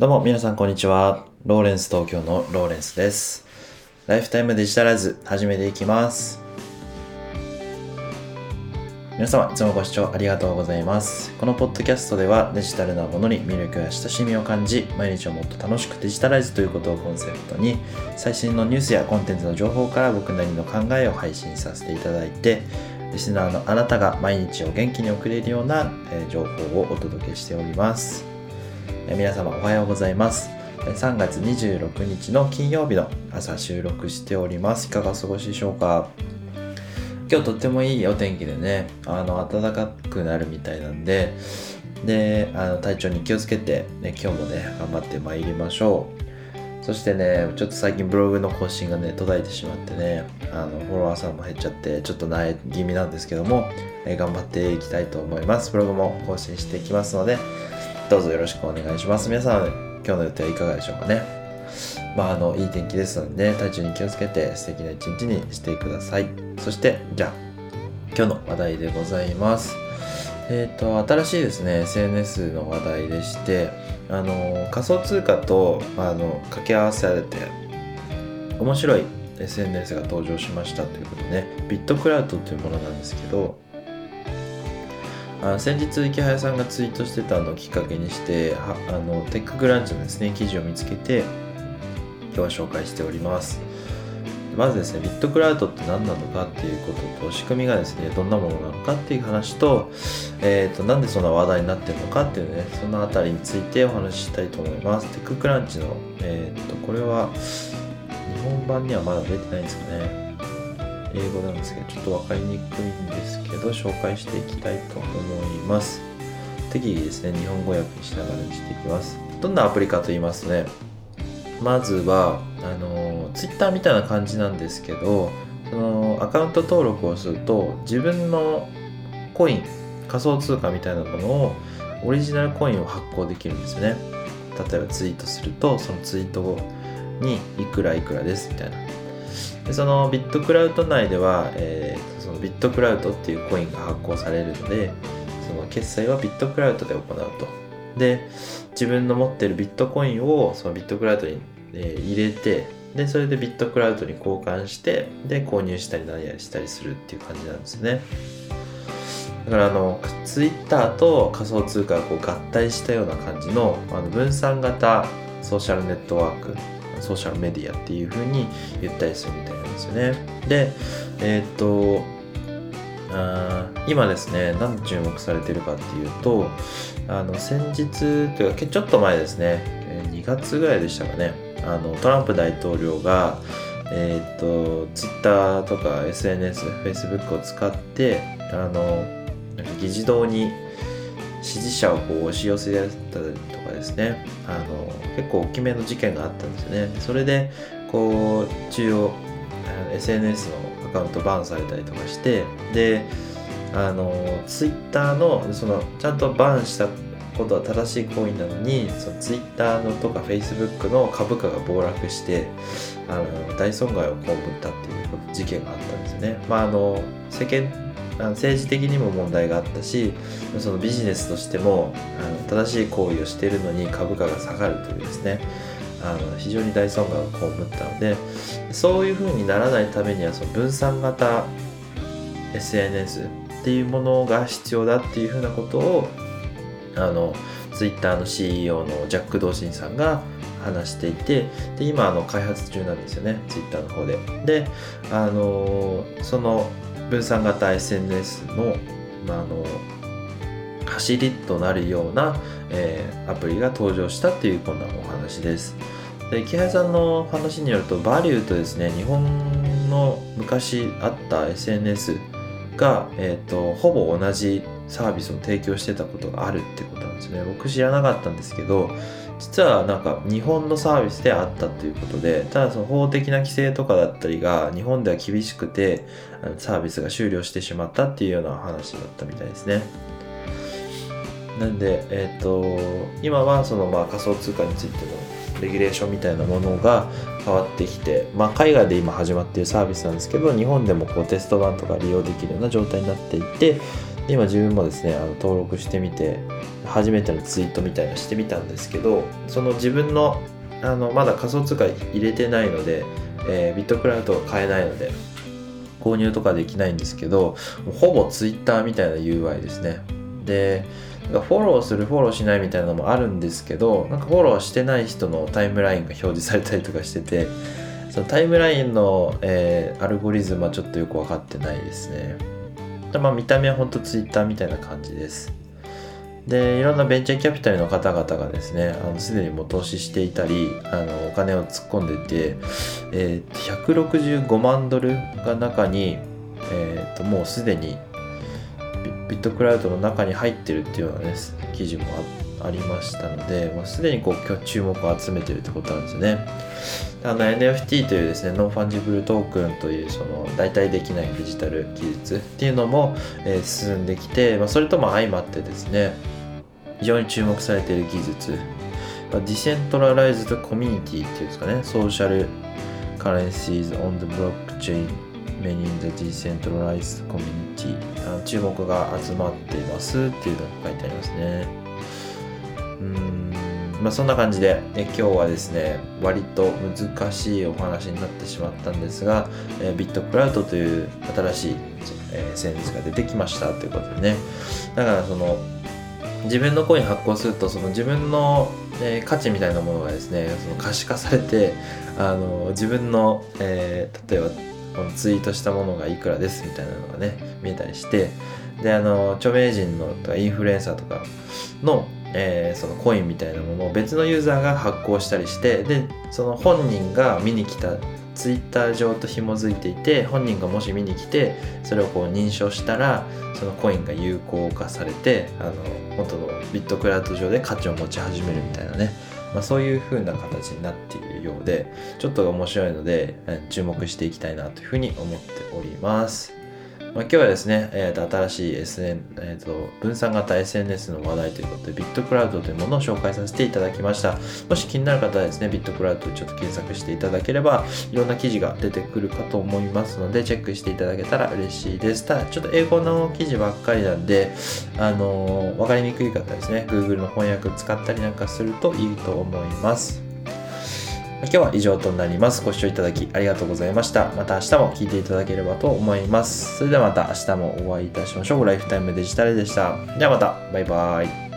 どうも皆さんこんにちは。ローレンス東京のローレンスです。ライフタイムデジタライズ始めていきます。皆様いつもご視聴ありがとうございます。このポッドキャストではデジタルなものに魅力や親しみを感じ、毎日をもっと楽しくデジタライズということをコンセプトに、最新のニュースやコンテンツの情報から僕なりの考えを配信させていただいて、リスナーのあなたが毎日を元気に送れるような、え情報をお届けしております。え皆様おはようございます。3月26日の金曜日の朝収録しております。いかがお過ごしでしょうか？今日とってもいいお天気でね、あの、暖かくなるみたいなんで、で、あの体調に気をつけて、ね、今日もね、頑張ってまいりましょう。そしてね、ちょっと最近ブログの更新がね、途絶えてしまってね、あの、フォロワーさんも減っちゃって、ちょっと萎え気味なんですけども、え頑張っていきたいと思います。ブログも更新していきますので、どうぞよろしくお願いします。皆さん、今日の予定はいかがでしょうかね？まあ、あの、いい天気ですので、ね、体調に気をつけて素敵な一日にしてください。そして、じゃあ、今日の話題でございます。えっ、と、新しいですね、SNS の話題でして、あの、仮想通貨と、あの、掛け合わせられて、面白い SNS が登場しましたということでね、ビットクラウドというものなんですけど、あ先日イケハヤさんがツイートしてたのをきっかけにしてはあのテッククランチのですね記事を見つけて今日は紹介しております。まずですねビットクラウドって何なのかっていうことと仕組みがですねどんなものなのかっていう話と,、えー、となんでそんな話題になってるのかっていうねそのあたりについてお話ししたいと思います。テッククランチの、えー、とこれは日本版にはまだ出てないんですかね。英語なんですけどちょっと分かりにくいんですけど紹介していきたいと思います。適宜ですね日本語訳にしながらにしていきます。どんなアプリかと言いますねまずはあの Twitter みたいな感じなんですけどそのアカウント登録をすると自分のコイン仮想通貨みたいなものをオリジナルコインを発行できるんですよね。例えばツイートするとそのツイートにいくらいくらですみたいな。でそのビットクラウド内では、えーそのビットクラウドっていうコインが発行されるのでその決済はビットクラウドで行うと。で自分の持ってるビットコインをそのビットクラウドに、えー入れてでそれでビットクラウドに交換してで購入したり何やりしたりするっていう感じなんですね。だからあのツイッターと仮想通貨がこう合体したような感じのあの分散型ソーシャルネットワークソーシャルメディアっていう風に言ったりするみたいなですよね。でえーっとあ今ですね何で注目されてるかっていうとあの先日というかちょっと前ですね2月ぐらいでしたかねあのトランプ大統領がえーっと Twitter とか SNS、Facebook を使ってあの議事堂に支持者をこう押し寄せたりとかですねあの結構大きめの事件があったんですよね。それでこう中央 SNS のアカウントバンされたりとかしてであのツイッターのそのちゃんとバンしたことは正しい行為なのにそのツイッターのとかフェイスブックの株価が暴落してあの大損害を被ったっていう事件があったんですよね。まああの世間政治的にも問題があったしそのビジネスとしてもあの正しい行為をしているのに株価が下がるというですねあの非常に大損害を被ったのでそういう風にならないためにはその分散型 SNS っていうものが必要だっていう風なことをあのツイッターの CEO のジャック・ドーシンさんが話していてで今あの開発中なんですよねツイッターの方で。であのその分散型 SNS の,、まあ、あの走りとなるような、えーアプリが登場したっていうこんなお話です。で木原さんの話によるとバリューとですね日本の昔あった SNS が、えー、とほぼ同じサービスを提供してたことがあるってことなんですね。僕知らなかったんですけど実はなんか日本のサービスであったということでただその法的な規制とかだったりが日本では厳しくてサービスが終了してしまったっていうような話だったみたいですね。なんで、えっと今はそのまあ仮想通貨についてのレギュレーションみたいなものが変わってきて、まあ、海外で今始まっているサービスなんですけど日本でもこうテスト版とか利用できるような状態になっていて今自分もですねあの登録してみて初めてのツイートみたいなしてみたんですけどその自分のあのまだ仮想通貨入れてないので、えー、ビットクラウドは買えないので購入とかできないんですけどほぼツイッターみたいな UI ですね。でフォローするフォローしないみたいなのもあるんですけどなんかフォローしてない人のタイムラインが表示されたりとかしててそのタイムラインの、えー、アルゴリズムはちょっとよく分かってないですね。まあ見た目はほんとツイッターみたいな感じです。でいろんなベンチャーキャピタルの方々がですねすでにもう投資していたりあのお金を突っ込んでて、えー、165万ドルが中に、えー、ともうすでにビットクラウドの中に入ってるっていうような、ね、記事もありましたので、もうすでにこう注目を集めてるってことなんですね。あの NFT というですね、 non-fungible token というその代替できないデジタル技術っていうのも、え、進んできて、まあ、それとも相まってですね、非常に注目されている技術、まあ、 decentralized community っていうんですかね、 social currencies on the blockchain on the blockchain many in the decentralized community 注目が集まっていますっていうのが書いてありますね。うん。まあそんな感じでえ今日はですね割と難しいお話になってしまったんですが、えビットクラウドという新しい、えー、 SNS が出てきましたということでね。だからその自分のコイン発行するとその自分の、えー、価値みたいなものがですねその可視化されてあの自分の、えー、例えばこのツイートしたものがいくらですみたいなのがね見えたりしてであの著名人のとかインフルエンサーとかの,、えー、そのコインみたいなものを別のユーザーが発行したりしてでその本人が見に来たツイッター上と紐づいていて本人がもし見に来てそれをこう認証したらそのコインが有効化されてあの元のビットクラウド上で価値を持ち始めるみたいなね。まあ、そういう風な形になっているようでちょっと面白いので注目していきたいなというふうに思っております。まあ、今日はですね、えー、と新しい SN、えーと、分散型 SNS の話題ということで、ビットクラウドというものを紹介させていただきました。もし気になる方はですね、ビットクラウドちょっと検索していただければ、いろんな記事が出てくるかと思いますので、チェックしていただけたら嬉しいです。ただ、ちょっと英語の記事ばっかりなんで、あのー、わかりにくい方ですね、Google の翻訳使ったりなんかするといいと思います。今日は以上となります。ご視聴いただきありがとうございました。また明日も聞いていただければと思います。それではまた明日もお会いいたしましょう。ライフタイムデジタルでした。ではまた、バイバーイ。